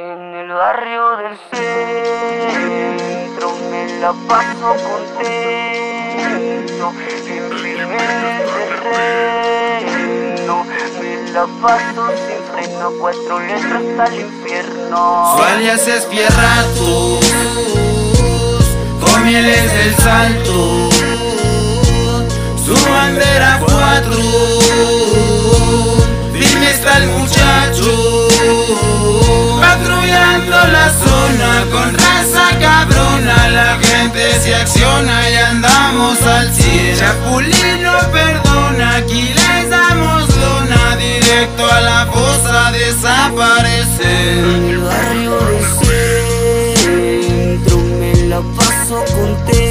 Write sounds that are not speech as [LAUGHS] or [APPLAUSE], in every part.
En el barrio del centro me la paso contento, en el terreno, me la paso sin freno, cuatro letras el infierno. Su alias es Fierratus, con mieles del salto, su bandera cuatro, la zona con raza cabrona, la gente se acciona y andamos al cielo. Chapulino perdona, aquí les damos lona, directo a la fosa desaparecer. En el barrio del centro me la paso contento,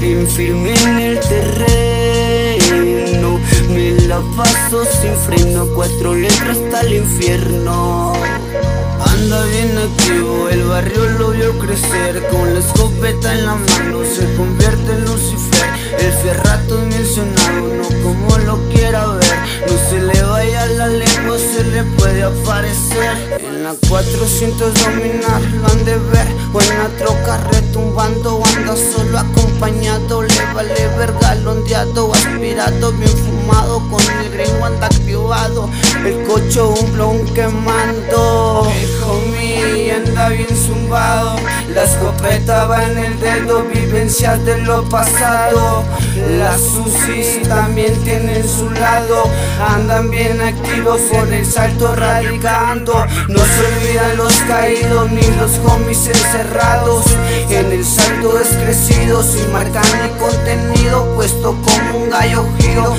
en firme en el terreno, me la paso sin freno, cuatro letras hasta el infierno. Anda bien activo, el barrio lo vio crecer. Con la escopeta en la mano se convierte en Lucifer. El fierrato es mencionado, no como lo quiera ver. No se le vaya la lengua, se le puede aparecer. En la 400 dominar, lo han de ver. O en la troca retumbando, anda solo acompañado. Le vale verga lo ondeado, aspirado, bien fumado. Con el gringo anda activado. El cocho un blon quemando anda bien zumbado. La escopeta va en el dedo, vivencias de lo pasado. Las susis también tienen su lado. Andan bien activos por el salto radicando. No se olvidan los caídos ni los homies encerrados. En el salto descrecido sin marca ni contenido Puesto como un gallo giro,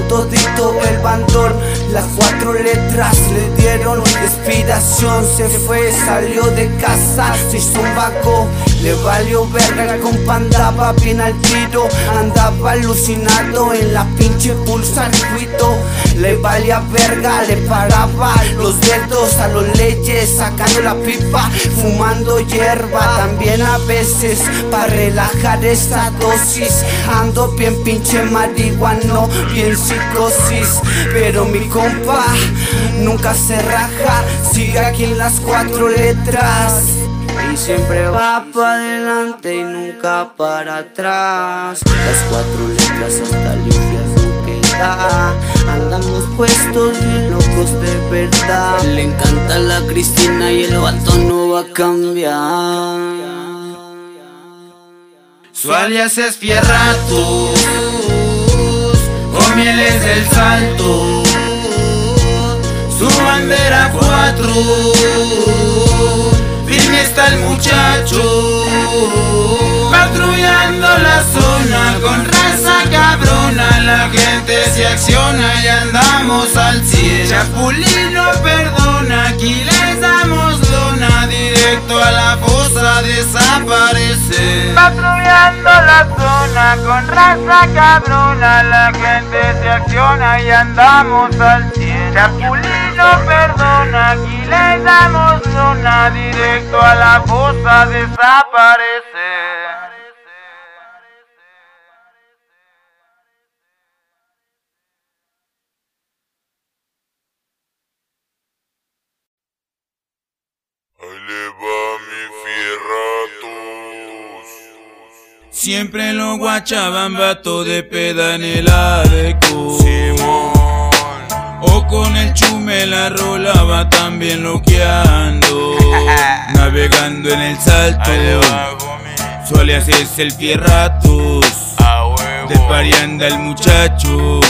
con todito el bandol. Las cuatro letras le dieron inspiración, se fue, salió de casa, se hizo un vaco, le valió verga, compa andaba bien al tiro, andaba alucinado en la pinche pulsa circuito, le valía verga, le paraba los dedos a los leyes, sacando la pipa, fumando hierba, también a veces para relajar esta dosis. Ando bien pinche marihuano, bien psicosis. Pero mi compa nunca se raja Sigue aquí en las cuatro letras y siempre va para adelante y nunca para atrás. Las cuatro letras hasta el infierno que da. Andamos puestos bien locos de verdad. Le encanta la Cristina y el vato no va a cambiar. Su alias es Fierratus, con mieles del salto, su bandera cuatro, patrullando la zona con raza cabrona, la gente se acciona y andamos al cielo. Chapulino perdona, aquí les damos lona, directo a la fosa desaparecer. Patrullando la zona con raza cabrona, la gente se acciona y andamos al cielo. Chapulino perdona, aquí les damos lona, directo a la fosa desaparecer. Ahí le va mi fierratos. Siempre lo guachaban vato de peda en el adeco. O con el chume la rolaba también loqueando. [LAUGHS] Navegando en el salto. Su alias es el Fierratos. De pari anda el muchacho.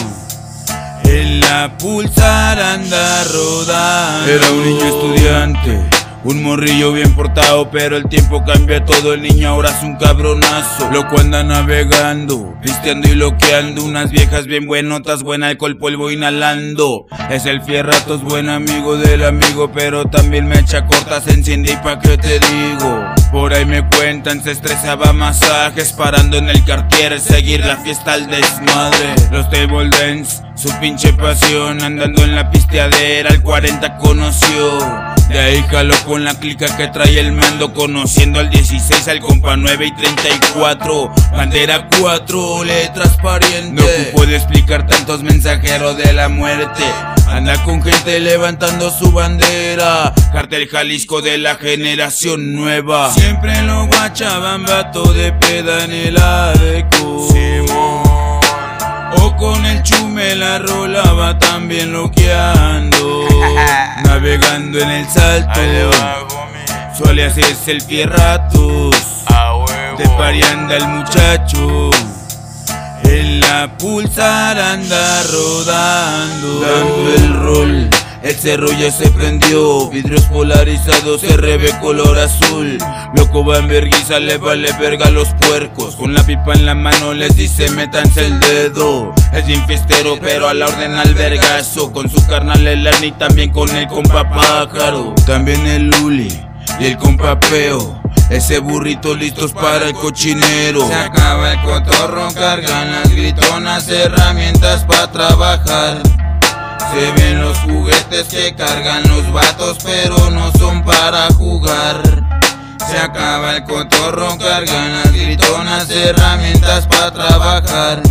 En la pulsar anda rodando. Era un niño estudiante. Un morrillo bien portado, pero el tiempo cambia todo. El niño ahora es un cabronazo. Loco anda navegando, pisteando y loqueando. Unas viejas bien buenotas, buen alcohol, polvo inhalando. Es el fierratos, buen amigo del amigo, pero también me echa cortas, se enciende pa' qué te digo. Por ahí me cuentan, se estresaba masajes, parando en el cartier, seguir la fiesta al desmadre. Los table dance, su pinche pasión, andando en la pisteadera, el 40 conoció. De ahí jaló con la clica que trae el mando Conociendo al 16, al compa 9 y 34 Bandera 4, letras parientes. No puedo explicar tantos mensajeros de la muerte. Anda con gente levantando su bandera. Cartel Jalisco de la generación nueva. Siempre lo guachaban vato de peda en el adeco O con el chume la rolaba también loqueando. [LAUGHS] Navegando en el salto. Suele hacerse el fierratos De parianda el muchacho. En la pulsar anda rodando, dando el rol. El cerro ya se prendió, vidrios polarizados, RB color azul. Loco va en verguiza, le vale verga a los puercos. Con la pipa en la mano les dice métanse el dedo. Es bien pero a la orden al vergazo. Con su carnal el y también con el compa pájaro. También el Luli y el compa Peo. Ese burrito listos para el cochinero. Se acaba el cotorro, cargan las gritonas, herramientas para trabajar. Se ven los juguetes que cargan los vatos, pero no son para jugar. Se acaba el cotorro, cargan las gritonas, herramientas para trabajar.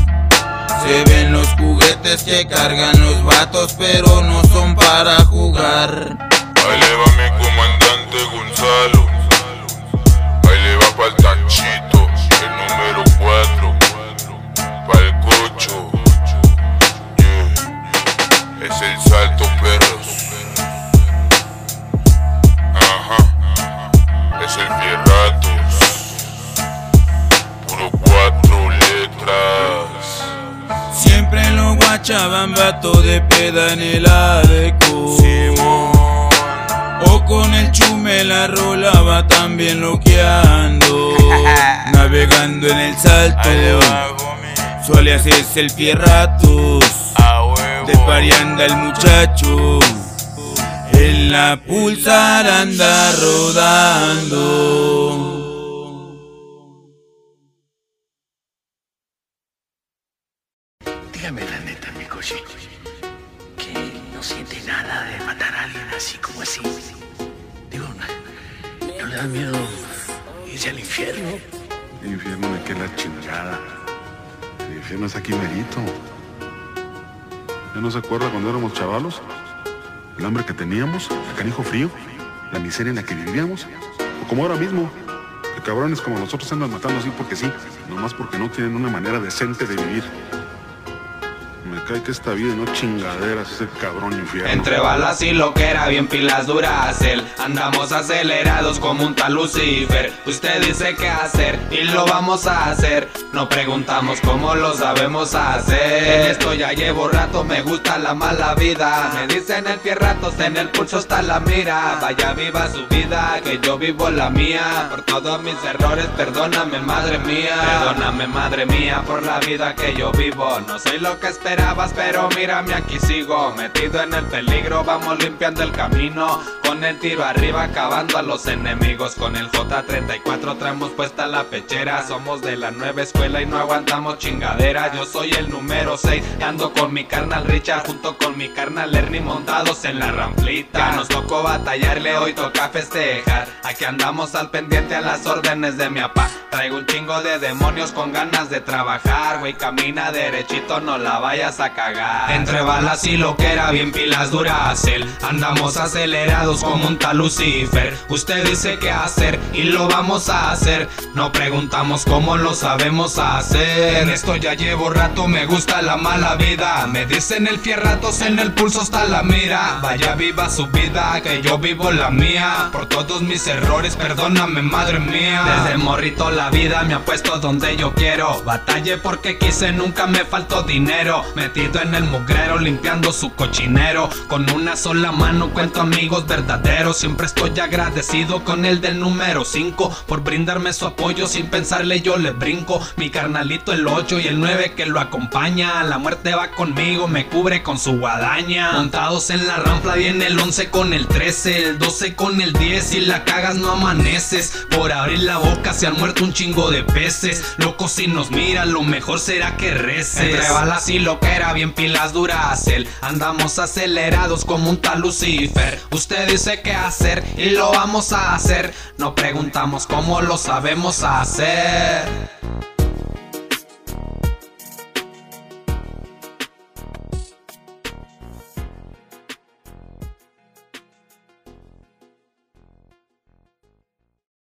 Se ven los juguetes que cargan los vatos, pero no son para jugar. Lo guachaban vato de peda en el adeco. O con el chume la rolaba también loqueando. [LAUGHS] Navegando en el salto. Suele hacerse el fierratos. De parianda el muchacho. En la pulsar anda rodando. Que no siente nada de matar a alguien así como así. Digo, ¿no, no le da miedo irse al infierno? El infierno de qué la chingada. El infierno es aquí merito. ¿Ya no se acuerda cuando éramos chavalos? El hambre que teníamos, el canijo frío, la miseria en la que vivíamos. O como ahora mismo, que cabrones como nosotros andan matando así porque sí, nomás porque no tienen una manera decente de vivir. Me cae que esta vida no chingaderas, ese cabrón infierno. Entre balas y lo que era bien pilas Duracel Andamos acelerados como un tal Lucifer. Usted dice qué hacer y lo vamos a hacer. No preguntamos cómo lo sabemos hacer. Esto ya llevo rato, me gusta la mala vida. Me dicen el fierratos, en el pulso está la mira. Vaya viva su vida, que yo vivo la mía. Por todos mis errores, perdóname madre mía. Perdóname madre mía por la vida que yo vivo. No soy lo que pero mírame aquí sigo Metido en el peligro, vamos limpiando el camino Con el tiro arriba, acabando a los enemigos. Con el J34 traemos puesta la pechera. Somos de la nueva escuela y no aguantamos chingadera. Yo soy el número 6, ando con mi carnal Richard. Junto con mi carnal Ernie montados en la ramplita. Ya nos tocó batallarle, hoy toca festejar. Aquí andamos al pendiente a las órdenes de mi papá. Traigo un chingo de demonios con ganas de trabajar Güey, camina derechito, no la vayas Entre balas y lo que era bien pilas Duracel Andamos acelerados como un tal Lucifer. Usted dice qué hacer y lo vamos a hacer. No preguntamos cómo lo sabemos hacer. En esto ya llevo rato, me gusta la mala vida. Me dicen el fierratos, en el pulso está la mira. Vaya viva su vida, que yo vivo la mía. Por todos mis errores, perdóname madre mía. Desde morrito la vida me ha puesto donde yo quiero. Batallé porque quise, nunca me faltó dinero Metido en el mugrero, limpiando su cochinero. Con una sola mano cuento amigos verdaderos. Siempre estoy agradecido con el del número 5 Por brindarme su apoyo. Sin pensarle yo le brinco. Mi carnalito el 8 y el 9 que lo acompaña. La muerte va conmigo, me cubre con su guadaña. Montados en la rampla viene el 11 con el 13 El 12 con el 10 y la cagas no amaneces. Por abrir la boca se han muerto un chingo de peces. Loco, si nos miran, lo mejor será que reces. Era bien pilas Duracel. Andamos acelerados como un tal Lucifer. Usted dice qué hacer y lo vamos a hacer. No preguntamos cómo lo sabemos hacer.